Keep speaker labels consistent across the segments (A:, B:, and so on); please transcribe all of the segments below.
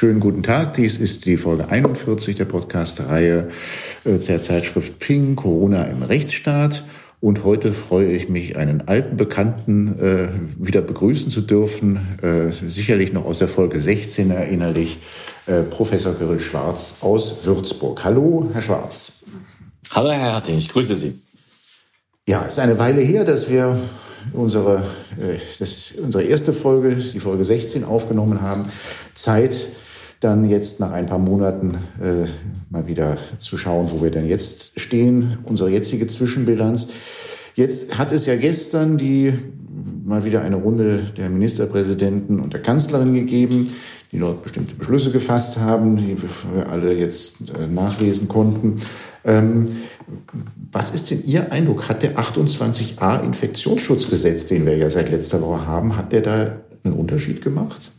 A: Schönen guten Tag. Dies ist die Folge 41 der Podcast-Reihe äh, der Zeitschrift Ping Corona im Rechtsstaat. Und heute freue ich mich, einen alten Bekannten äh, wieder begrüßen zu dürfen. Äh, sicherlich noch aus der Folge 16 erinnerlich. Äh, Professor Kirill Schwarz aus Würzburg. Hallo, Herr Schwarz.
B: Hallo, Herr Harting. Ich grüße Sie.
A: Ja, es ist eine Weile her, dass wir unsere, äh, das, unsere erste Folge, die Folge 16, aufgenommen haben. Zeit, dann jetzt nach ein paar Monaten äh, mal wieder zu schauen, wo wir denn jetzt stehen, unsere jetzige Zwischenbilanz. Jetzt hat es ja gestern die mal wieder eine Runde der Ministerpräsidenten und der Kanzlerin gegeben, die dort bestimmte Beschlüsse gefasst haben, die wir alle jetzt äh, nachlesen konnten. Ähm, was ist denn Ihr Eindruck? Hat der 28a Infektionsschutzgesetz, den wir ja seit letzter Woche haben, hat der da einen Unterschied gemacht?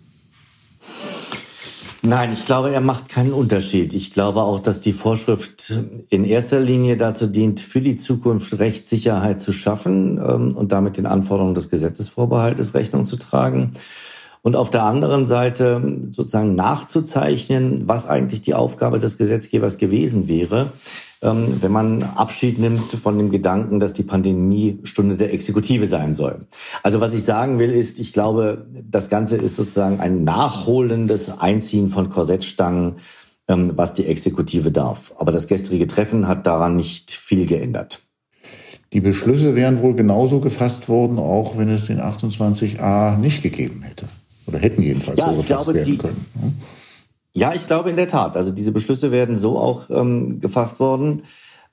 B: Nein, ich glaube, er macht keinen Unterschied. Ich glaube auch, dass die Vorschrift in erster Linie dazu dient, für die Zukunft Rechtssicherheit zu schaffen ähm, und damit den Anforderungen des Gesetzesvorbehaltes Rechnung zu tragen. Und auf der anderen Seite sozusagen nachzuzeichnen, was eigentlich die Aufgabe des Gesetzgebers gewesen wäre, wenn man Abschied nimmt von dem Gedanken, dass die Pandemie Stunde der Exekutive sein soll. Also was ich sagen will, ist, ich glaube, das Ganze ist sozusagen ein nachholendes Einziehen von Korsettstangen, ähm, was die Exekutive darf. Aber das gestrige Treffen hat daran nicht viel geändert.
A: Die Beschlüsse wären wohl genauso gefasst worden, auch wenn es den 28a nicht gegeben hätte. Oder hätten jedenfalls ja, so gefasst glaube, werden die, können.
B: Ja, ich glaube in der Tat. Also diese Beschlüsse werden so auch ähm, gefasst worden.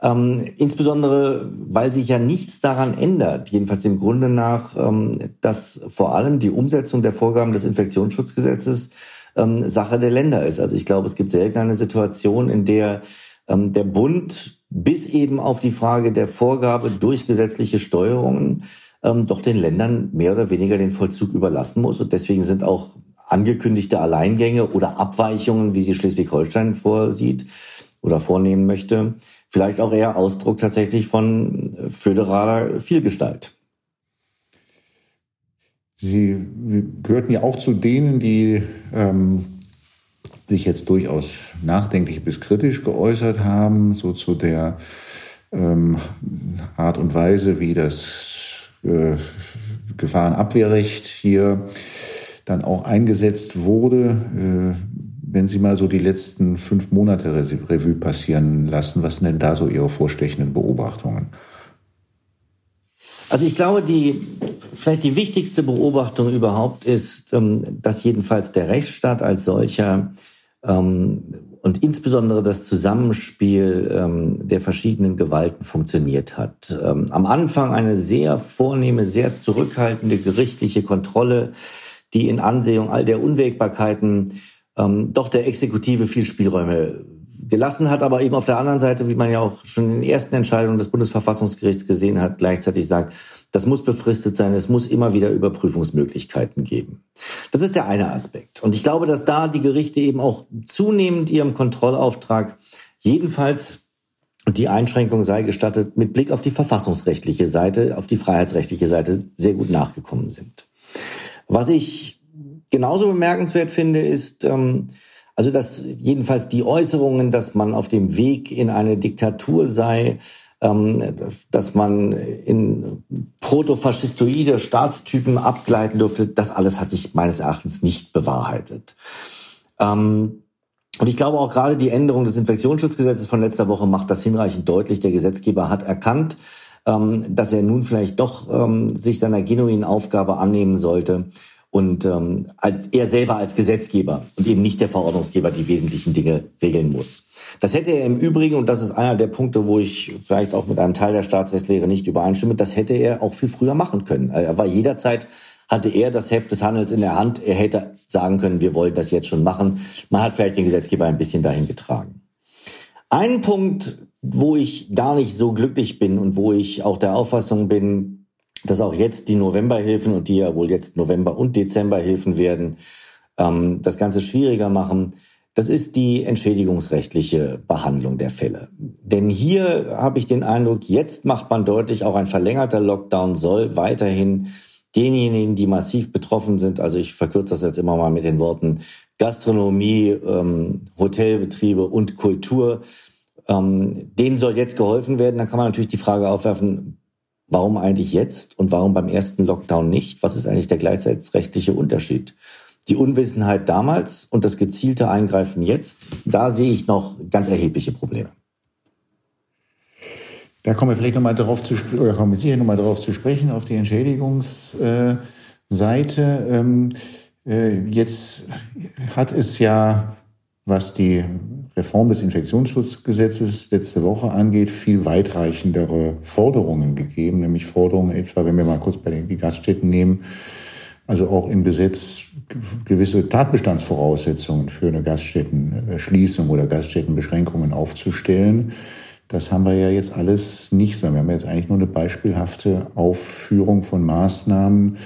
B: Ähm, insbesondere, weil sich ja nichts daran ändert, jedenfalls im Grunde nach, ähm, dass vor allem die Umsetzung der Vorgaben des Infektionsschutzgesetzes ähm, Sache der Länder ist. Also ich glaube, es gibt selten eine Situation, in der ähm, der Bund bis eben auf die Frage der Vorgabe durch gesetzliche Steuerungen ähm, doch den Ländern mehr oder weniger den Vollzug überlassen muss. Und deswegen sind auch angekündigte Alleingänge oder Abweichungen, wie sie Schleswig-Holstein vorsieht oder vornehmen möchte, vielleicht auch eher Ausdruck tatsächlich von föderaler Vielgestalt.
A: Sie gehörten ja auch zu denen, die ähm, sich jetzt durchaus nachdenklich bis kritisch geäußert haben, so zu der ähm, Art und Weise, wie das äh, Gefahrenabwehrrecht hier dann auch eingesetzt wurde. Äh, wenn Sie mal so die letzten fünf Monate Revue passieren lassen, was sind denn da so Ihre vorstechenden Beobachtungen?
B: Also ich glaube, die vielleicht die wichtigste Beobachtung überhaupt ist, ähm, dass jedenfalls der Rechtsstaat als solcher ähm, und insbesondere das Zusammenspiel ähm, der verschiedenen Gewalten funktioniert hat. Am Anfang eine sehr vornehme, sehr zurückhaltende gerichtliche Kontrolle die in Ansehung all der Unwägbarkeiten ähm, doch der Exekutive viel Spielräume gelassen hat, aber eben auf der anderen Seite, wie man ja auch schon in den ersten Entscheidungen des Bundesverfassungsgerichts gesehen hat, gleichzeitig sagt, das muss befristet sein, es muss immer wieder Überprüfungsmöglichkeiten geben. Das ist der eine Aspekt. Und ich glaube, dass da die Gerichte eben auch zunehmend ihrem Kontrollauftrag jedenfalls und die Einschränkung sei gestattet, mit Blick auf die verfassungsrechtliche Seite, auf die freiheitsrechtliche Seite sehr gut nachgekommen sind. Was ich genauso bemerkenswert finde, ist, ähm, also dass jedenfalls die Äußerungen, dass man auf dem Weg in eine Diktatur sei, ähm, dass man in protofaschistoide Staatstypen abgleiten dürfte, das alles hat sich meines Erachtens nicht bewahrheitet. Ähm, und ich glaube auch gerade die Änderung des Infektionsschutzgesetzes von letzter Woche macht das hinreichend deutlich. Der Gesetzgeber hat erkannt, ähm, dass er nun vielleicht doch ähm, sich seiner genuinen Aufgabe annehmen sollte und ähm, als, er selber als Gesetzgeber und eben nicht der Verordnungsgeber die wesentlichen Dinge regeln muss. Das hätte er im Übrigen, und das ist einer der Punkte, wo ich vielleicht auch mit einem Teil der Staatsrechtslehre nicht übereinstimme, das hätte er auch viel früher machen können. Er war jederzeit hatte er das Heft des Handels in der Hand. Er hätte sagen können, wir wollen das jetzt schon machen. Man hat vielleicht den Gesetzgeber ein bisschen dahin getragen. Ein Punkt, wo ich gar nicht so glücklich bin und wo ich auch der Auffassung bin, dass auch jetzt die Novemberhilfen und die ja wohl jetzt November- und Dezemberhilfen werden, ähm, das Ganze schwieriger machen. Das ist die entschädigungsrechtliche Behandlung der Fälle. Denn hier habe ich den Eindruck, jetzt macht man deutlich, auch ein verlängerter Lockdown soll weiterhin denjenigen, die massiv betroffen sind, also ich verkürze das jetzt immer mal mit den Worten Gastronomie, ähm, Hotelbetriebe und Kultur, ähm, denen soll jetzt geholfen werden. Dann kann man natürlich die Frage aufwerfen, warum eigentlich jetzt und warum beim ersten Lockdown nicht? Was ist eigentlich der gleichzeitig Unterschied? Die Unwissenheit damals und das gezielte Eingreifen jetzt, da sehe ich noch ganz erhebliche Probleme.
A: Da kommen wir vielleicht nochmal darauf zu, oder kommen wir sicher nochmal darauf zu sprechen, auf die Entschädigungsseite. Ähm, äh, jetzt hat es ja, was die Reform des Infektionsschutzgesetzes letzte Woche angeht, viel weitreichendere Forderungen gegeben, nämlich Forderungen etwa, wenn wir mal kurz bei den Gaststätten nehmen, also auch im Gesetz gewisse Tatbestandsvoraussetzungen für eine Gaststättenschließung oder Gaststättenbeschränkungen aufzustellen. Das haben wir ja jetzt alles nicht, sondern wir haben jetzt eigentlich nur eine beispielhafte Aufführung von Maßnahmen,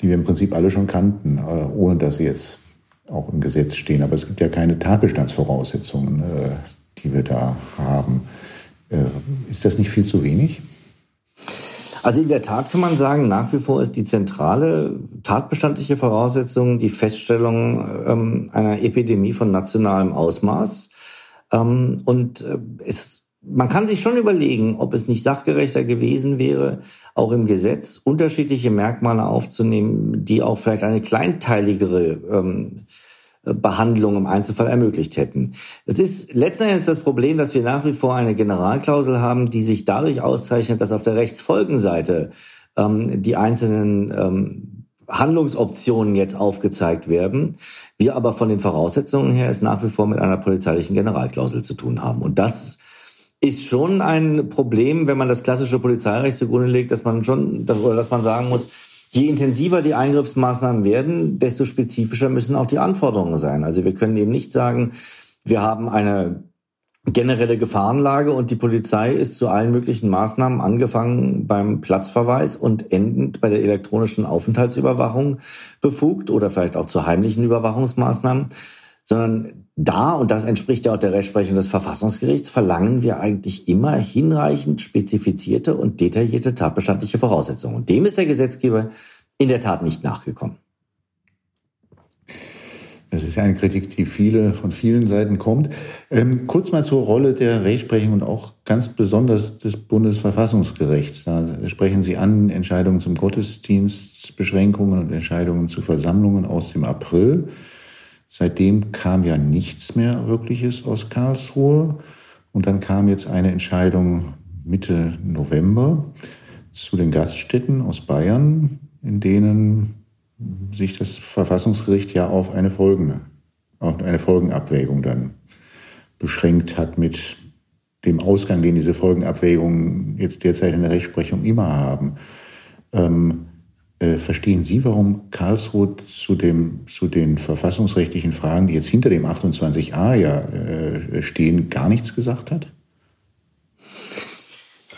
A: die wir im Prinzip alle schon kannten, äh, ohne dass sie jetzt auch im Gesetz stehen. Aber es gibt ja keine Tatbestandsvoraussetzungen, äh, die wir da haben. Äh, ist das nicht viel zu wenig?
B: Also in der Tat kann man sagen, nach wie vor ist die zentrale tatbestandliche Voraussetzung die Feststellung ähm, einer Epidemie von nationalem Ausmaß. Ähm, und äh, es man kann sich schon überlegen, ob es nicht sachgerechter gewesen wäre, auch im Gesetz unterschiedliche Merkmale aufzunehmen, die auch vielleicht eine kleinteiligere ähm, Behandlung im Einzelfall ermöglicht hätten. Es ist letzten Endes das Problem, dass wir nach wie vor eine Generalklausel haben, die sich dadurch auszeichnet, dass auf der Rechtsfolgenseite ähm, die einzelnen ähm, Handlungsoptionen jetzt aufgezeigt werden, wir aber von den Voraussetzungen her es nach wie vor mit einer polizeilichen Generalklausel zu tun haben. Und das ist schon ein Problem, wenn man das klassische Polizeirecht zugrunde legt, dass man schon, dass, oder dass man sagen muss, je intensiver die Eingriffsmaßnahmen werden, desto spezifischer müssen auch die Anforderungen sein. Also wir können eben nicht sagen, wir haben eine generelle Gefahrenlage und die Polizei ist zu allen möglichen Maßnahmen angefangen beim Platzverweis und endend bei der elektronischen Aufenthaltsüberwachung befugt oder vielleicht auch zu heimlichen Überwachungsmaßnahmen, sondern da, und das entspricht ja auch der Rechtsprechung des Verfassungsgerichts, verlangen wir eigentlich immer hinreichend spezifizierte und detaillierte tatbestandliche Voraussetzungen. Und dem ist der Gesetzgeber in der Tat nicht nachgekommen.
A: Das ist ja eine Kritik, die viele von vielen Seiten kommt. Ähm, kurz mal zur Rolle der Rechtsprechung und auch ganz besonders des Bundesverfassungsgerichts. Da sprechen Sie an Entscheidungen zum Gottesdienstbeschränkungen und Entscheidungen zu Versammlungen aus dem April. Seitdem kam ja nichts mehr Wirkliches aus Karlsruhe. Und dann kam jetzt eine Entscheidung Mitte November zu den Gaststätten aus Bayern, in denen sich das Verfassungsgericht ja auf eine, Folgen, auf eine Folgenabwägung dann beschränkt hat mit dem Ausgang, den diese Folgenabwägungen jetzt derzeit in der Rechtsprechung immer haben. Ähm, äh, verstehen Sie, warum Karlsruhe zu, dem, zu den verfassungsrechtlichen Fragen, die jetzt hinter dem 28a ja äh, stehen, gar nichts gesagt hat?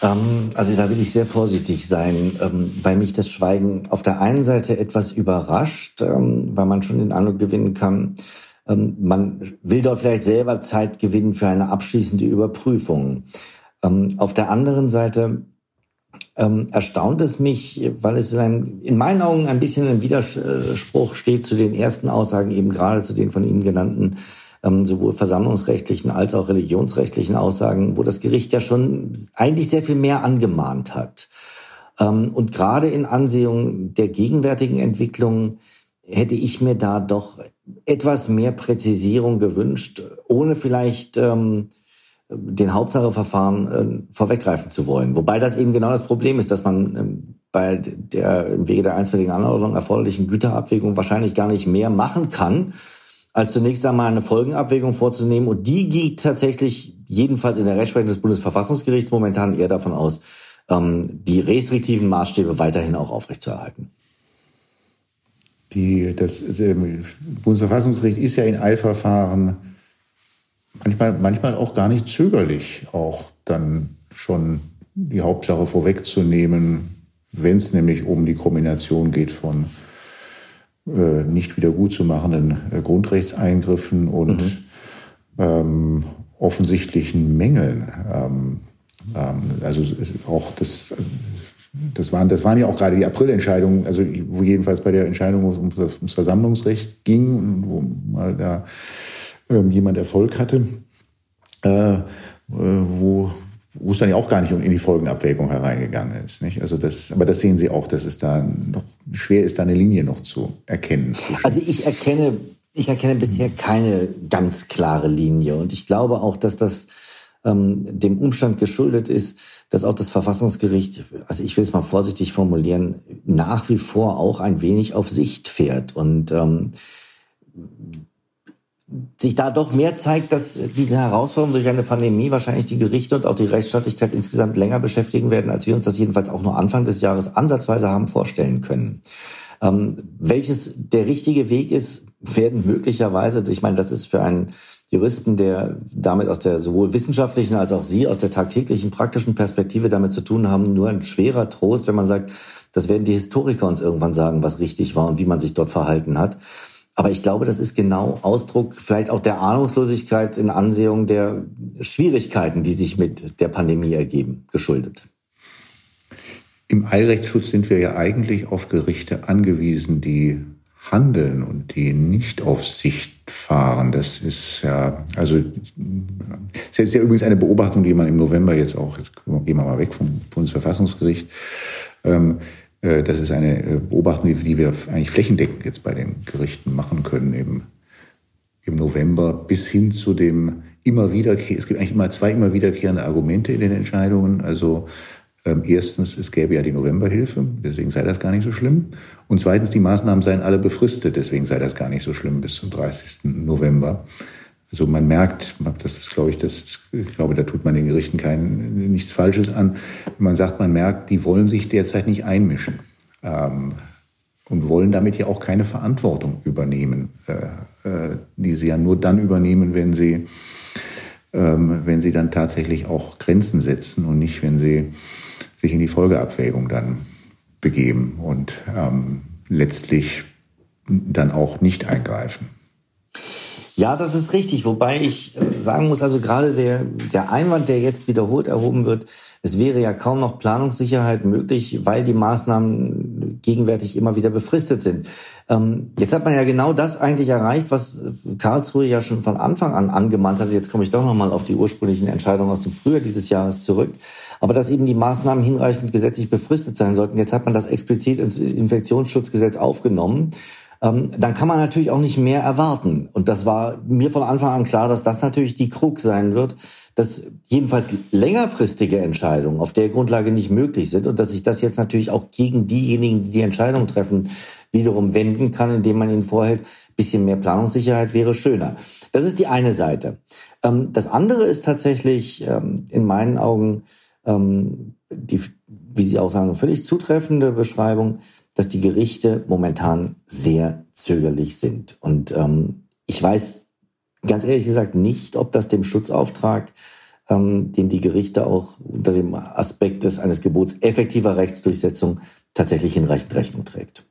B: Ähm, also da will ich sehr vorsichtig sein, ähm, weil mich das Schweigen auf der einen Seite etwas überrascht, ähm, weil man schon den Eindruck gewinnen kann, ähm, man will dort vielleicht selber Zeit gewinnen für eine abschließende Überprüfung. Ähm, auf der anderen Seite ähm, erstaunt es mich, weil es ein, in meinen Augen ein bisschen ein Widerspruch steht zu den ersten Aussagen, eben gerade zu den von Ihnen genannten ähm, sowohl versammlungsrechtlichen als auch religionsrechtlichen Aussagen, wo das Gericht ja schon eigentlich sehr viel mehr angemahnt hat. Ähm, und gerade in Ansehung der gegenwärtigen Entwicklung hätte ich mir da doch etwas mehr Präzisierung gewünscht, ohne vielleicht ähm, den Hauptsacheverfahren äh, vorweggreifen zu wollen. Wobei das eben genau das Problem ist, dass man ähm, bei der im Wege der einstweiligen Anordnung erforderlichen Güterabwägung wahrscheinlich gar nicht mehr machen kann, als zunächst einmal eine Folgenabwägung vorzunehmen. Und die geht tatsächlich jedenfalls in der Rechtsprechung des Bundesverfassungsgerichts momentan eher davon aus, ähm, die restriktiven Maßstäbe weiterhin auch aufrechtzuerhalten.
A: Die, das, das Bundesverfassungsgericht ist ja in Eilverfahren manchmal, manchmal auch gar nicht zögerlich, auch dann schon die Hauptsache vorwegzunehmen, wenn es nämlich um die Kombination geht von äh, nicht wiedergutzumachenden äh, Grundrechtseingriffen und mhm. ähm, offensichtlichen Mängeln. Ähm, ähm, also auch das das waren, das waren ja auch gerade die Aprilentscheidungen, also wo jedenfalls bei der Entscheidung um das, ums Versammlungsrecht ging, wo mal da ähm, jemand Erfolg hatte, äh, äh, wo, wo es dann ja auch gar nicht in die Folgenabwägung hereingegangen ist. Nicht? Also das, aber das sehen Sie auch, dass es da noch schwer ist, da eine Linie noch zu erkennen.
B: Also ich erkenne, ich erkenne bisher keine ganz klare Linie und ich glaube auch, dass das ähm, dem Umstand geschuldet ist, dass auch das Verfassungsgericht, also ich will es mal vorsichtig formulieren, nach wie vor auch ein wenig auf Sicht fährt und ähm, sich da doch mehr zeigt, dass diese Herausforderungen durch eine Pandemie wahrscheinlich die Gerichte und auch die Rechtsstaatlichkeit insgesamt länger beschäftigen werden, als wir uns das jedenfalls auch nur Anfang des Jahres ansatzweise haben vorstellen können. Ähm, welches der richtige Weg ist, werden möglicherweise, ich meine, das ist für einen Juristen, der damit aus der sowohl wissenschaftlichen als auch Sie aus der tagtäglichen praktischen Perspektive damit zu tun haben, nur ein schwerer Trost, wenn man sagt, das werden die Historiker uns irgendwann sagen, was richtig war und wie man sich dort verhalten hat. Aber ich glaube, das ist genau Ausdruck vielleicht auch der Ahnungslosigkeit in Ansehung der Schwierigkeiten, die sich mit der Pandemie ergeben, geschuldet.
A: Im Eilrechtsschutz sind wir ja eigentlich auf Gerichte angewiesen, die handeln und die nicht auf Sicht fahren. Das ist ja, also, das ist ja übrigens eine Beobachtung, die man im November jetzt auch, jetzt gehen wir mal weg vom Bundesverfassungsgericht, ähm, äh, das ist eine äh, Beobachtung, die wir eigentlich flächendeckend jetzt bei den Gerichten machen können im, im November bis hin zu dem immer wiederkehr, es gibt eigentlich immer zwei immer wiederkehrende Argumente in den Entscheidungen. Also ähm, erstens, es gäbe ja die Novemberhilfe, deswegen sei das gar nicht so schlimm. Und zweitens, die Maßnahmen seien alle befristet, deswegen sei das gar nicht so schlimm bis zum 30. November. Also man merkt, das ist, glaube ich, das ist, ich glaube, da tut man den Gerichten kein, nichts Falsches an. Man sagt, man merkt, die wollen sich derzeit nicht einmischen ähm, und wollen damit ja auch keine Verantwortung übernehmen, äh, äh, die sie ja nur dann übernehmen, wenn sie, ähm, wenn sie dann tatsächlich auch Grenzen setzen und nicht, wenn sie sich in die Folgeabwägung dann begeben und ähm, letztlich dann auch nicht eingreifen.
B: Ja, das ist richtig. Wobei ich äh, sagen muss, also gerade der, der Einwand, der jetzt wiederholt erhoben wird, es wäre ja kaum noch Planungssicherheit möglich, weil die Maßnahmen gegenwärtig immer wieder befristet sind. Ähm, jetzt hat man ja genau das eigentlich erreicht, was Karlsruhe ja schon von Anfang an angemahnt hatte. Jetzt komme ich doch nochmal auf die ursprünglichen Entscheidungen aus dem Frühjahr dieses Jahres zurück. Aber dass eben die Maßnahmen hinreichend gesetzlich befristet sein sollten. Jetzt hat man das explizit ins Infektionsschutzgesetz aufgenommen ähm, dann kann man natürlich auch nicht mehr erwarten. Und das war mir von Anfang an klar, dass das natürlich die Krug sein wird, dass jedenfalls längerfristige Entscheidungen auf der Grundlage nicht möglich sind und dass sich das jetzt natürlich auch gegen diejenigen, die die Entscheidung treffen, wiederum wenden kann, indem man ihnen vorhält, bisschen mehr Planungssicherheit wäre schöner. Das ist die eine Seite. Ähm, das andere ist tatsächlich ähm, in meinen Augen ähm, die, wie Sie auch sagen, völlig zutreffende Beschreibung, dass die Gerichte momentan sehr zögerlich sind. Und ähm, ich weiß ganz ehrlich gesagt nicht, ob das dem Schutzauftrag, ähm, den die Gerichte auch unter dem Aspekt des eines Gebots effektiver Rechtsdurchsetzung tatsächlich in Recht Rechnung trägt.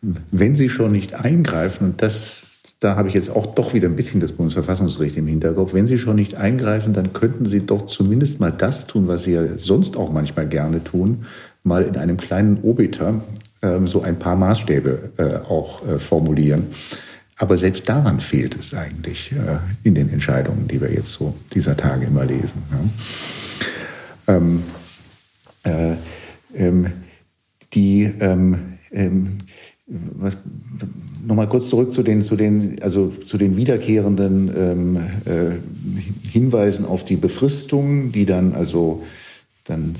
A: Wenn Sie schon nicht eingreifen, und das da habe ich jetzt auch doch wieder ein bisschen das Bundesverfassungsgericht im Hinterkopf. Wenn Sie schon nicht eingreifen, dann könnten Sie doch zumindest mal das tun, was Sie ja sonst auch manchmal gerne tun, mal in einem kleinen Obiter ähm, so ein paar Maßstäbe äh, auch äh, formulieren. Aber selbst daran fehlt es eigentlich äh, in den Entscheidungen, die wir jetzt so dieser Tage immer lesen. Ja. Ähm, äh, ähm, die ähm, ähm, was, nochmal kurz zurück zu den, zu den, also zu den wiederkehrenden ähm, äh, Hinweisen auf die Befristung, die dann also dann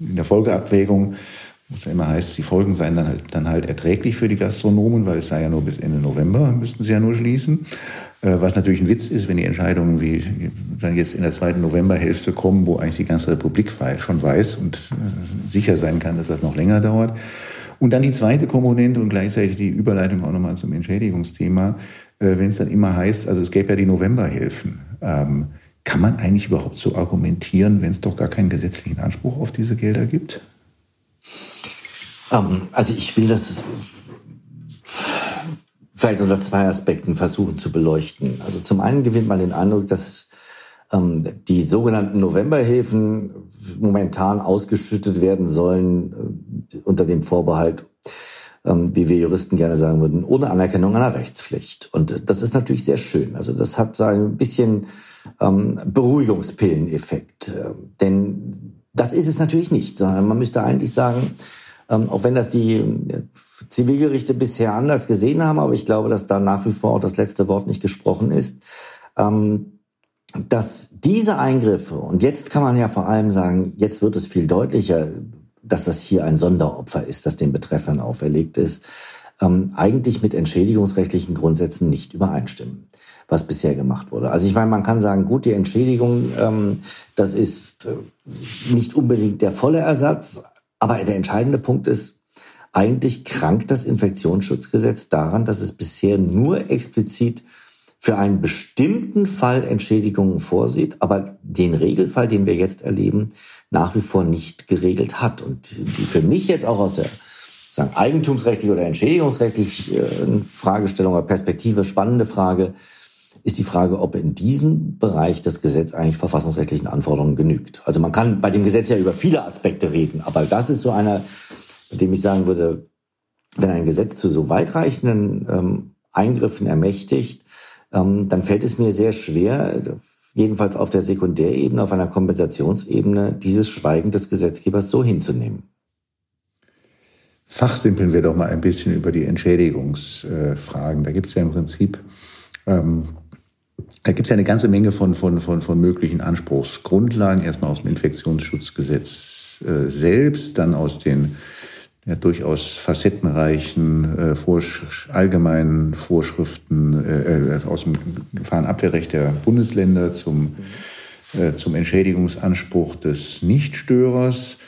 A: in der Folgeabwägung, wo es ja immer heißt, die Folgen seien dann halt, dann halt erträglich für die Gastronomen, weil es sei ja nur bis Ende November, müssten sie ja nur schließen. Äh, was natürlich ein Witz ist, wenn die Entscheidungen wie dann jetzt in der zweiten Novemberhälfte kommen, wo eigentlich die ganze Republik schon weiß und äh, sicher sein kann, dass das noch länger dauert. Und dann die zweite Komponente und gleichzeitig die Überleitung auch nochmal zum Entschädigungsthema, äh, wenn es dann immer heißt, also es gäbe ja die Novemberhilfen. Ähm, kann man eigentlich überhaupt so argumentieren, wenn es doch gar keinen gesetzlichen Anspruch auf diese Gelder gibt?
B: Ähm, also ich will das vielleicht unter zwei Aspekten versuchen zu beleuchten. Also zum einen gewinnt man den Eindruck, dass die sogenannten Novemberhilfen momentan ausgeschüttet werden sollen äh, unter dem Vorbehalt, ähm, wie wir Juristen gerne sagen würden, ohne Anerkennung einer Rechtspflicht. Und das ist natürlich sehr schön. Also das hat so ein bisschen ähm, Beruhigungspilleneffekt. Äh, denn das ist es natürlich nicht, sondern man müsste eigentlich sagen, ähm, auch wenn das die äh, Zivilgerichte bisher anders gesehen haben, aber ich glaube, dass da nach wie vor auch das letzte Wort nicht gesprochen ist, ähm, dass diese Eingriffe, und jetzt kann man ja vor allem sagen, jetzt wird es viel deutlicher, dass das hier ein Sonderopfer ist, das den Betreffern auferlegt ist, ähm, eigentlich mit entschädigungsrechtlichen Grundsätzen nicht übereinstimmen was bisher gemacht wurde. Also ich meine, man kann sagen, gut, die Entschädigung, ähm, das ist äh, nicht unbedingt der volle Ersatz, aber der entscheidende Punkt ist, eigentlich krankt das Infektionsschutzgesetz daran, dass es bisher nur explizit für einen bestimmten Fall Entschädigungen vorsieht, aber den Regelfall, den wir jetzt erleben, nach wie vor nicht geregelt hat. Und die für mich jetzt auch aus der sagen, eigentumsrechtlich oder entschädigungsrechtlich äh, Fragestellung oder Perspektive spannende Frage, ist die Frage, ob in diesem Bereich das Gesetz eigentlich verfassungsrechtlichen Anforderungen genügt. Also man kann bei dem Gesetz ja über viele Aspekte reden, aber das ist so einer, bei dem ich sagen würde, wenn ein Gesetz zu so weitreichenden ähm, Eingriffen ermächtigt, dann fällt es mir sehr schwer, jedenfalls auf der Sekundärebene, auf einer Kompensationsebene, dieses Schweigen des Gesetzgebers so hinzunehmen.
A: Fachsimpeln wir doch mal ein bisschen über die Entschädigungsfragen. Da gibt es ja im Prinzip ähm, da gibt es ja eine ganze Menge von, von, von, von möglichen Anspruchsgrundlagen. Erstmal aus dem Infektionsschutzgesetz äh, selbst, dann aus den ja, durchaus facettenreichen äh, Vorsch allgemeinen Vorschriften äh, äh, aus dem Gefahrenabwehrrecht der Bundesländer zum, äh, zum Entschädigungsanspruch des Nichtstörers.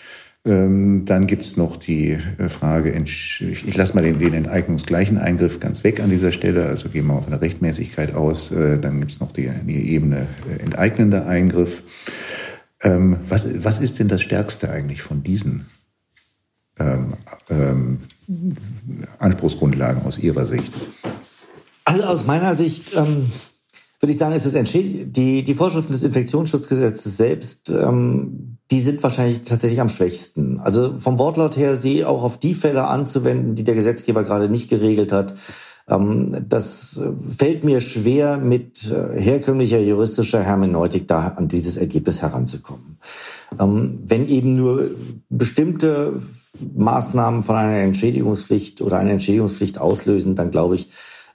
A: Ähm, dann gibt's noch die äh, Frage, ich, ich lasse mal den, den enteignungsgleichen Eingriff ganz weg an dieser Stelle, also gehen wir auf eine Rechtmäßigkeit aus. Äh, dann gibt's noch die, die Ebene äh, enteignender Eingriff. Ähm, was, was ist denn das Stärkste eigentlich von diesen ähm, ähm, Anspruchsgrundlagen aus Ihrer Sicht?
B: Also aus meiner Sicht ähm, würde ich sagen, ist es die, die Vorschriften des Infektionsschutzgesetzes selbst, ähm, die sind wahrscheinlich tatsächlich am schwächsten. Also vom Wortlaut her, sie auch auf die Fälle anzuwenden, die der Gesetzgeber gerade nicht geregelt hat. Ähm, das fällt mir schwer, mit äh, herkömmlicher juristischer Hermeneutik da an dieses Ergebnis heranzukommen. Ähm, wenn eben nur bestimmte Maßnahmen von einer Entschädigungspflicht oder eine Entschädigungspflicht auslösen, dann glaube ich,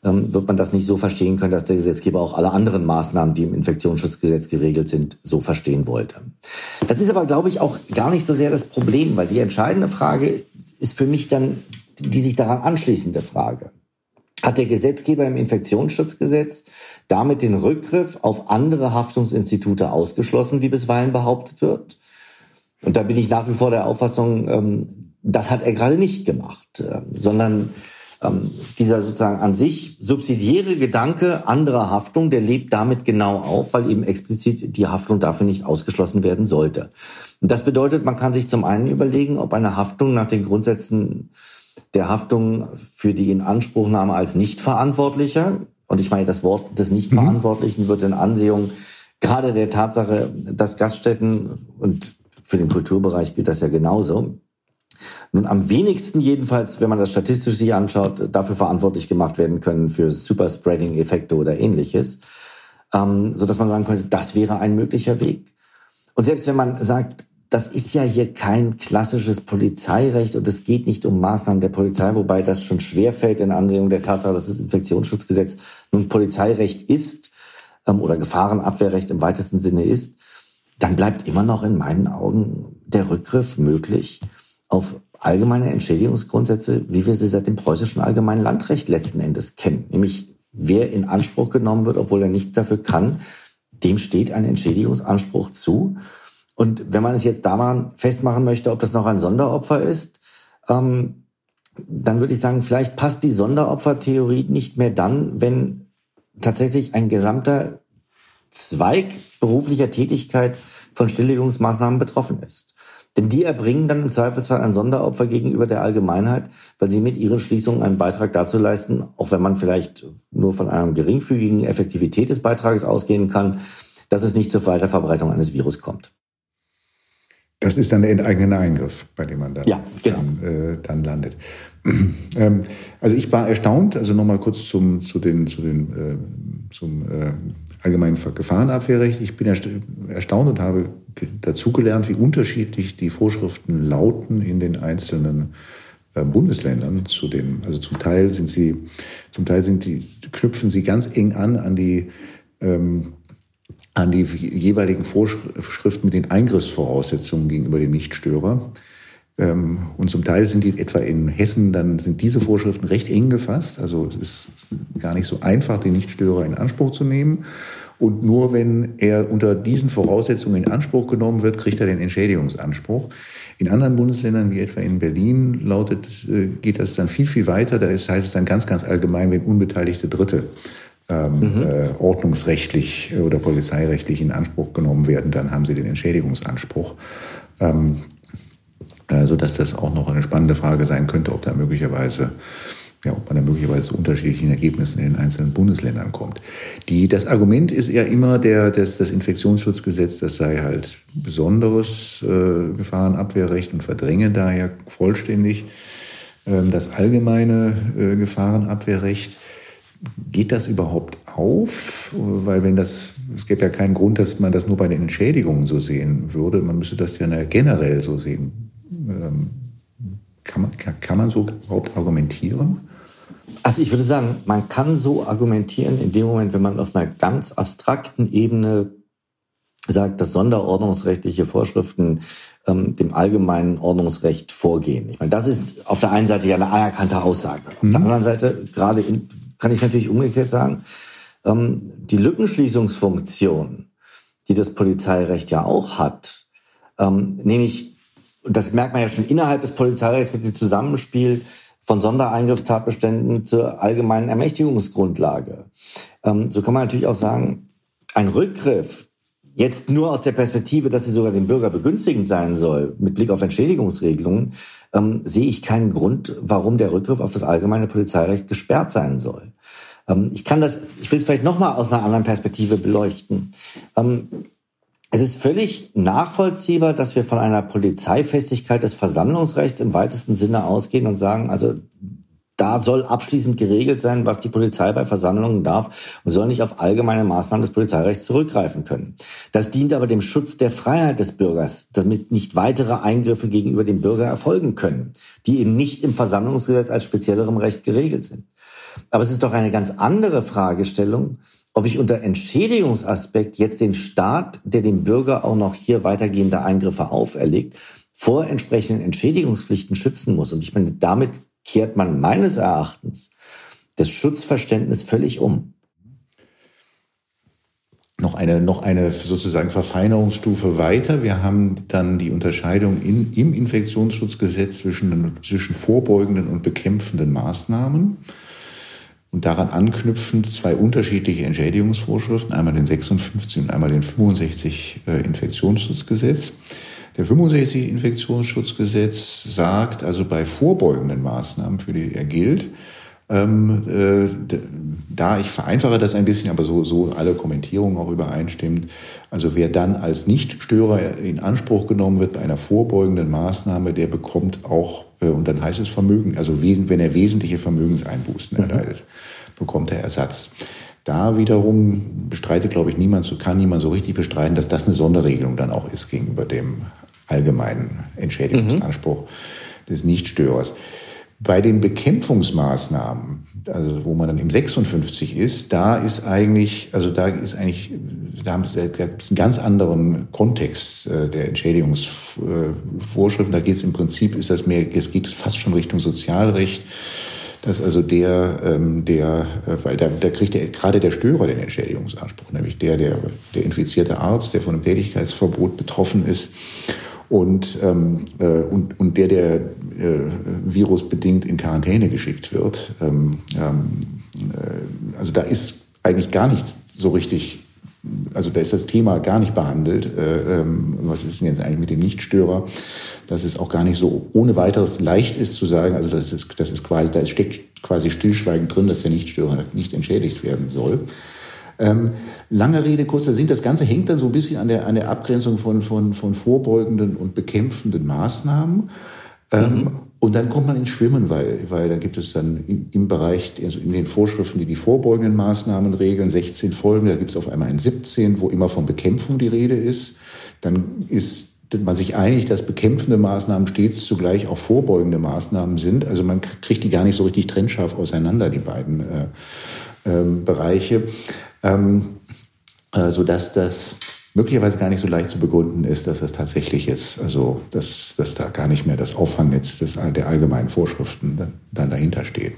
B: ähm, wird man das nicht so verstehen können, dass der Gesetzgeber auch alle anderen Maßnahmen, die im Infektionsschutzgesetz geregelt sind, so verstehen wollte. Das ist aber, glaube ich, auch gar nicht so sehr das Problem, weil die entscheidende Frage ist für mich dann die sich daran anschließende Frage. Hat der Gesetzgeber im Infektionsschutzgesetz damit den Rückgriff auf andere Haftungsinstitute ausgeschlossen, wie bisweilen behauptet wird? Und da bin ich nach wie vor der Auffassung, ähm, das hat er gerade nicht gemacht, äh, sondern ähm, dieser sozusagen an sich subsidiäre Gedanke anderer Haftung, der lebt damit genau auf, weil eben explizit die Haftung dafür nicht ausgeschlossen werden sollte. Und das bedeutet, man kann sich zum einen überlegen, ob eine Haftung nach den Grundsätzen der Haftung für die Inanspruchnahme als Nichtverantwortlicher, und ich meine, das Wort des Nichtverantwortlichen wird in Ansehung gerade der Tatsache, dass Gaststätten und für den Kulturbereich gilt das ja genauso, nun am wenigsten jedenfalls, wenn man das statistisch sich anschaut, dafür verantwortlich gemacht werden können für Superspreading-Effekte oder ähnliches, ähm, so dass man sagen könnte, das wäre ein möglicher Weg. Und selbst wenn man sagt, das ist ja hier kein klassisches Polizeirecht und es geht nicht um Maßnahmen der Polizei, wobei das schon schwerfällt in Ansehung der Tatsache, dass das Infektionsschutzgesetz nun Polizeirecht ist ähm, oder Gefahrenabwehrrecht im weitesten Sinne ist, dann bleibt immer noch in meinen Augen der Rückgriff möglich auf allgemeine Entschädigungsgrundsätze, wie wir sie seit dem preußischen allgemeinen Landrecht letzten Endes kennen. Nämlich, wer in Anspruch genommen wird, obwohl er nichts dafür kann, dem steht ein Entschädigungsanspruch zu. Und wenn man es jetzt daran festmachen möchte, ob das noch ein Sonderopfer ist, ähm, dann würde ich sagen, vielleicht passt die Sonderopfertheorie nicht mehr dann, wenn tatsächlich ein gesamter Zweig beruflicher Tätigkeit von Stilllegungsmaßnahmen betroffen ist. Denn die erbringen dann im Zweifelsfall ein Sonderopfer gegenüber der Allgemeinheit, weil sie mit ihren Schließungen einen Beitrag dazu leisten, auch wenn man vielleicht nur von einer geringfügigen Effektivität des Beitrages ausgehen kann, dass es nicht zur Weiterverbreitung eines Virus kommt.
A: Das ist dann der enteigene Eingriff, bei dem man dann,
B: ja, genau.
A: dann, äh, dann landet. ähm, also ich war erstaunt, also nochmal kurz zum, zu den, zu den, äh, zum äh, allgemeinen Gefahrenabwehrrecht. Ich bin erstaunt und habe dazugelernt, wie unterschiedlich die Vorschriften lauten in den einzelnen äh, Bundesländern zu den, also zum Teil sind sie, zum Teil sind die, knüpfen sie ganz eng an an die ähm, an die jeweiligen Vorschriften mit den Eingriffsvoraussetzungen gegenüber dem Nichtstörer. Ähm, und zum Teil sind die etwa in Hessen, dann sind diese Vorschriften recht eng gefasst. Also es ist gar nicht so einfach, den Nichtstörer in Anspruch zu nehmen. Und nur wenn er unter diesen Voraussetzungen in Anspruch genommen wird, kriegt er den Entschädigungsanspruch. In anderen Bundesländern, wie etwa in Berlin, lautet, äh, geht das dann viel, viel weiter. Da heißt es dann ganz, ganz allgemein, wenn unbeteiligte Dritte ähm, mhm. äh, ordnungsrechtlich oder polizeirechtlich in Anspruch genommen werden, dann haben sie den Entschädigungsanspruch. Ähm, äh, sodass das auch noch eine spannende Frage sein könnte, ob da möglicherweise ja, ob man da möglicherweise zu unterschiedlichen Ergebnissen in den einzelnen Bundesländern kommt. Die, das Argument ist ja immer der, das, das Infektionsschutzgesetz, das sei halt besonderes äh, Gefahrenabwehrrecht und verdränge daher vollständig äh, das allgemeine äh, Gefahrenabwehrrecht. Geht das überhaupt auf? Weil wenn das, es gibt ja keinen Grund, dass man das nur bei den Entschädigungen so sehen würde. Man müsste das ja generell so sehen. Ähm, kann man, kann man so überhaupt argumentieren?
B: Also ich würde sagen, man kann so argumentieren in dem Moment, wenn man auf einer ganz abstrakten Ebene sagt, dass sonderordnungsrechtliche Vorschriften ähm, dem allgemeinen Ordnungsrecht vorgehen. Ich meine, das ist auf der einen Seite ja eine anerkannte Aussage. Auf mhm. der anderen Seite, gerade in, kann ich natürlich umgekehrt sagen, ähm, die Lückenschließungsfunktion, die das Polizeirecht ja auch hat, ähm, nämlich, und das merkt man ja schon innerhalb des Polizeirechts mit dem Zusammenspiel von Sondereingriffstatbeständen zur allgemeinen Ermächtigungsgrundlage. Ähm, so kann man natürlich auch sagen, ein Rückgriff jetzt nur aus der Perspektive, dass sie sogar dem Bürger begünstigend sein soll, mit Blick auf Entschädigungsregelungen, ähm, sehe ich keinen Grund, warum der Rückgriff auf das allgemeine Polizeirecht gesperrt sein soll. Ähm, ich kann das, ich will es vielleicht nochmal aus einer anderen Perspektive beleuchten. Ähm, es ist völlig nachvollziehbar, dass wir von einer Polizeifestigkeit des Versammlungsrechts im weitesten Sinne ausgehen und sagen, also da soll abschließend geregelt sein, was die Polizei bei Versammlungen darf und soll nicht auf allgemeine Maßnahmen des Polizeirechts zurückgreifen können. Das dient aber dem Schutz der Freiheit des Bürgers, damit nicht weitere Eingriffe gegenüber dem Bürger erfolgen können, die eben nicht im Versammlungsgesetz als speziellerem Recht geregelt sind. Aber es ist doch eine ganz andere Fragestellung, ob ich unter Entschädigungsaspekt jetzt den Staat, der dem Bürger auch noch hier weitergehende Eingriffe auferlegt, vor entsprechenden Entschädigungspflichten schützen muss. Und ich meine, damit kehrt man meines Erachtens das Schutzverständnis völlig um.
A: Noch eine, noch eine sozusagen Verfeinerungsstufe weiter. Wir haben dann die Unterscheidung in, im Infektionsschutzgesetz zwischen, zwischen vorbeugenden und bekämpfenden Maßnahmen. Und daran anknüpfend zwei unterschiedliche Entschädigungsvorschriften, einmal den 56 und einmal den 65 äh, Infektionsschutzgesetz. Der 65 Infektionsschutzgesetz sagt, also bei vorbeugenden Maßnahmen, für die er gilt, ähm, äh, da ich vereinfache das ein bisschen, aber so, so alle Kommentierungen auch übereinstimmt. Also wer dann als Nichtstörer in Anspruch genommen wird bei einer vorbeugenden Maßnahme, der bekommt auch, und dann heißt es Vermögen, also wenn er wesentliche Vermögenseinbußen mhm. erleidet, bekommt er Ersatz. Da wiederum bestreitet, glaube ich, niemand, so kann niemand so richtig bestreiten, dass das eine Sonderregelung dann auch ist gegenüber dem allgemeinen Entschädigungsanspruch mhm. des Nichtstörers. Bei den Bekämpfungsmaßnahmen, also wo man dann im 56 ist, da ist eigentlich, also da ist eigentlich, da haben da einen ganz anderen Kontext äh, der Entschädigungsvorschriften. Da geht es im Prinzip, ist das mehr, es geht fast schon Richtung Sozialrecht dass also der, ähm, der, äh, weil da, da kriegt der, gerade der Störer den Entschädigungsanspruch, nämlich der, der, der infizierte Arzt, der von einem Tätigkeitsverbot betroffen ist und, ähm, äh, und, und der, der äh, virusbedingt in Quarantäne geschickt wird. Ähm, ähm, äh, also da ist eigentlich gar nichts so richtig also da ist das Thema gar nicht behandelt. Äh, ähm, was ist denn jetzt eigentlich mit dem Nichtstörer? Dass es auch gar nicht so ohne weiteres leicht ist zu sagen, also das ist, das ist quasi, da steckt quasi stillschweigend drin, dass der Nichtstörer nicht entschädigt werden soll. Ähm, lange Rede, kurzer Sinn. Das Ganze hängt dann so ein bisschen an der, an der Abgrenzung von, von, von vorbeugenden und bekämpfenden Maßnahmen. Ähm, mhm. Und dann kommt man ins Schwimmen, weil, weil da gibt es dann im, im Bereich, also in den Vorschriften, die die vorbeugenden Maßnahmen regeln, 16 Folgen, da gibt es auf einmal ein 17, wo immer von Bekämpfung die Rede ist. Dann ist man sich einig, dass bekämpfende Maßnahmen stets zugleich auch vorbeugende Maßnahmen sind. Also man kriegt die gar nicht so richtig trennscharf auseinander, die beiden äh, ähm, Bereiche, ähm, äh, sodass das möglicherweise gar nicht so leicht zu begründen ist, dass das tatsächlich jetzt, also dass, dass da gar nicht mehr das Auffangnetz des, der allgemeinen Vorschriften dann, dann dahinter steht.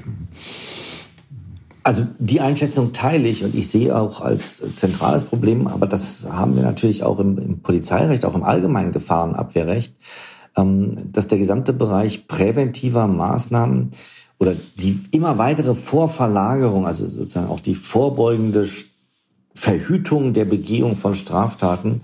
B: Also die Einschätzung teile ich und ich sehe auch als zentrales Problem, aber das haben wir natürlich auch im, im Polizeirecht, auch im allgemeinen Gefahrenabwehrrecht, ähm, dass der gesamte Bereich präventiver Maßnahmen oder die immer weitere Vorverlagerung, also sozusagen auch die vorbeugende Verhütung der Begehung von Straftaten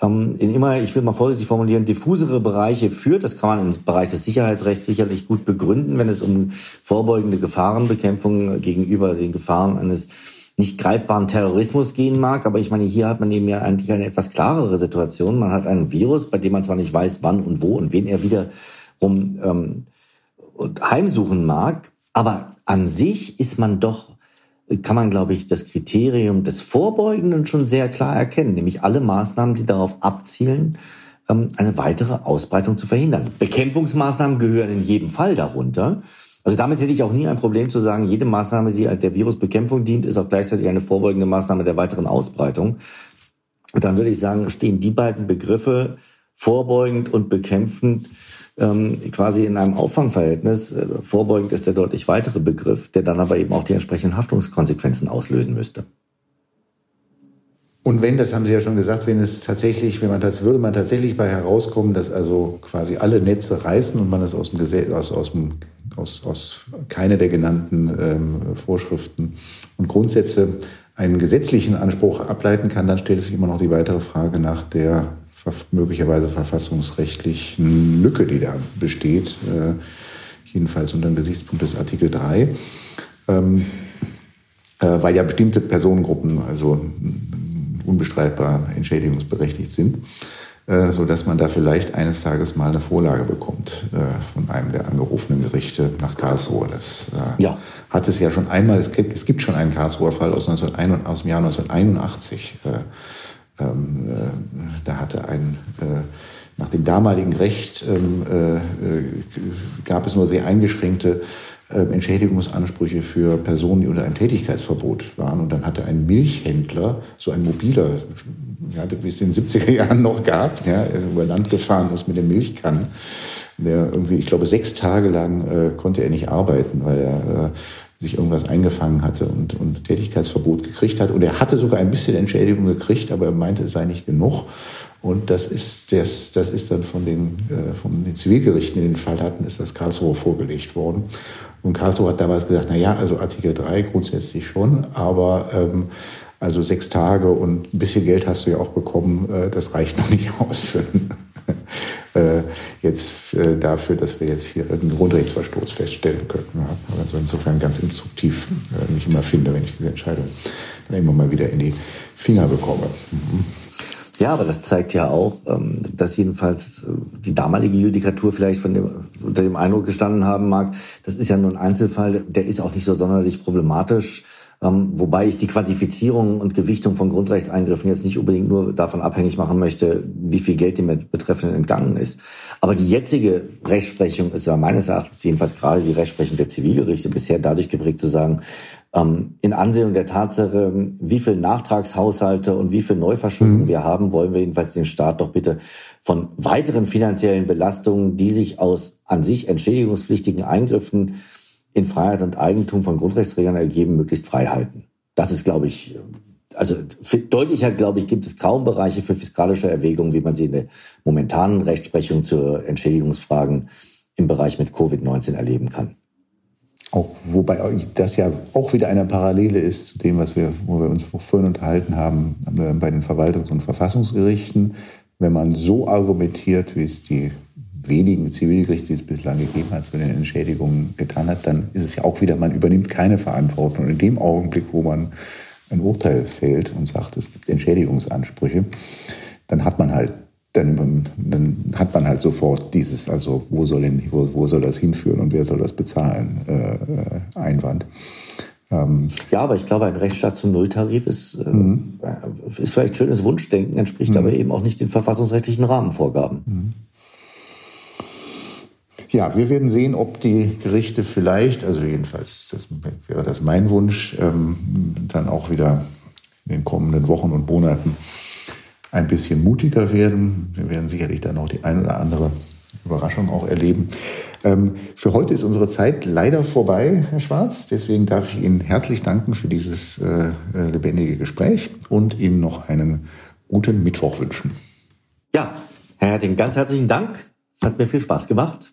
B: ähm, in immer, ich will mal vorsichtig formulieren, diffusere Bereiche führt. Das kann man im Bereich des Sicherheitsrechts sicherlich gut begründen, wenn es um vorbeugende Gefahrenbekämpfung gegenüber den Gefahren eines nicht greifbaren Terrorismus gehen mag. Aber ich meine, hier hat man eben ja eigentlich eine etwas klarere Situation. Man hat einen Virus, bei dem man zwar nicht weiß, wann und wo und wen er wiederum ähm, heimsuchen mag, aber an sich ist man doch kann man, glaube ich, das Kriterium des Vorbeugenden schon sehr klar erkennen, nämlich alle Maßnahmen, die darauf abzielen, ähm, eine weitere Ausbreitung zu verhindern. Bekämpfungsmaßnahmen gehören in jedem Fall darunter. Also damit hätte ich auch nie ein Problem zu sagen, jede Maßnahme, die der Virusbekämpfung dient, ist auch gleichzeitig eine vorbeugende Maßnahme der weiteren Ausbreitung. Und dann würde ich sagen, stehen die beiden Begriffe vorbeugend und bekämpfend ähm, quasi in einem Auffangverhältnis. Äh, vorbeugend ist der deutlich weitere Begriff, der dann aber eben auch die entsprechenden Haftungskonsequenzen auslösen müsste.
A: Und wenn, das haben Sie ja schon gesagt, wenn es tatsächlich, wenn man das, würde man tatsächlich bei herauskommen, dass also quasi alle Netze reißen und man es aus dem Gesetz, aus, aus, aus, aus keine der genannten ähm, Vorschriften und Grundsätze einen gesetzlichen Anspruch ableiten kann, dann stellt sich immer noch die weitere Frage nach der möglicherweise verfassungsrechtlichen Lücke, die da besteht, äh, jedenfalls unter dem Gesichtspunkt des Artikel 3, ähm, äh, weil ja bestimmte Personengruppen also unbestreitbar entschädigungsberechtigt sind, äh, so dass man da vielleicht eines Tages mal eine Vorlage bekommt äh, von einem der angerufenen Gerichte nach Karlsruhe. Das äh, ja. hat es ja schon einmal, es gibt, es gibt schon einen Karlsruher Fall aus, 19, aus dem Jahr 1981 ähm, äh, da hatte ein, äh, nach dem damaligen Recht ähm, äh, gab es nur sehr eingeschränkte ähm, Entschädigungsansprüche für Personen, die unter einem Tätigkeitsverbot waren. Und dann hatte ein Milchhändler, so ein mobiler, ja, wie es in den 70er Jahren noch gab, ja, über Land gefahren ist mit dem Milchkannen. Der irgendwie, ich glaube, sechs Tage lang äh, konnte er nicht arbeiten, weil er äh, sich irgendwas eingefangen hatte und, und Tätigkeitsverbot gekriegt hat. Und er hatte sogar ein bisschen Entschädigung gekriegt, aber er meinte, es sei nicht genug. Und das ist, das, das ist dann von den, äh, von den Zivilgerichten, die den Fall hatten, ist das Karlsruhe vorgelegt worden. Und Karlsruhe hat damals gesagt, na ja, also Artikel 3 grundsätzlich schon, aber ähm, also sechs Tage und ein bisschen Geld hast du ja auch bekommen, äh, das reicht noch nicht aus für einen äh, jetzt äh, dafür, dass wir jetzt hier einen Grundrechtsverstoß feststellen könnten. Ja. Also insofern ganz instruktiv, äh, wie ich immer finde, wenn ich diese Entscheidung dann immer mal wieder in die Finger bekomme. Mhm.
B: Ja, aber das zeigt ja auch, ähm, dass jedenfalls äh, die damalige Judikatur vielleicht von dem, unter dem Eindruck gestanden haben mag, das ist ja nur ein Einzelfall, der ist auch nicht so sonderlich problematisch. Ähm, wobei ich die Quantifizierung und Gewichtung von Grundrechtseingriffen jetzt nicht unbedingt nur davon abhängig machen möchte, wie viel Geld dem Betreffenden entgangen ist. Aber die jetzige Rechtsprechung ist ja meines Erachtens jedenfalls gerade die Rechtsprechung der Zivilgerichte bisher dadurch geprägt zu sagen, ähm, in Ansehung der Tatsache, wie viel Nachtragshaushalte und wie viel Neuverschuldung mhm. wir haben, wollen wir jedenfalls den Staat doch bitte von weiteren finanziellen Belastungen, die sich aus an sich entschädigungspflichtigen Eingriffen in Freiheit und Eigentum von Grundrechtsträgern ergeben, möglichst frei halten. Das ist, glaube ich, also deutlicher, glaube ich, gibt es kaum Bereiche für fiskalische Erwägungen, wie man sie in der momentanen Rechtsprechung zu Entschädigungsfragen im Bereich mit Covid-19 erleben kann.
A: Auch, wobei das ja auch wieder eine Parallele ist zu dem, was wir, wo wir uns vorhin unterhalten haben, äh, bei den Verwaltungs- und Verfassungsgerichten. Wenn man so argumentiert, wie es die wenigen Zivilgerichte, die es bislang gegeben hat, zu den Entschädigungen getan hat, dann ist es ja auch wieder, man übernimmt keine Verantwortung. Und in dem Augenblick, wo man ein Urteil fällt und sagt, es gibt Entschädigungsansprüche, dann hat man halt dann, dann hat man halt sofort dieses, also wo soll, denn, wo, wo soll das hinführen und wer soll das bezahlen, äh, äh Einwand.
B: Ähm, ja, aber ich glaube, ein Rechtsstaat zum Nulltarif ist, äh, mhm. ist vielleicht schönes Wunschdenken, entspricht mhm. aber eben auch nicht den verfassungsrechtlichen Rahmenvorgaben. Mhm.
A: Ja, wir werden sehen, ob die Gerichte vielleicht, also jedenfalls das wäre das mein Wunsch, ähm, dann auch wieder in den kommenden Wochen und Monaten ein bisschen mutiger werden. Wir werden sicherlich dann auch die ein oder andere Überraschung auch erleben. Ähm, für heute ist unsere Zeit leider vorbei, Herr Schwarz. Deswegen darf ich Ihnen herzlich danken für dieses äh, äh lebendige Gespräch und Ihnen noch einen guten Mittwoch wünschen.
B: Ja, Herr Herting, ganz herzlichen Dank. Es hat mir viel Spaß gemacht.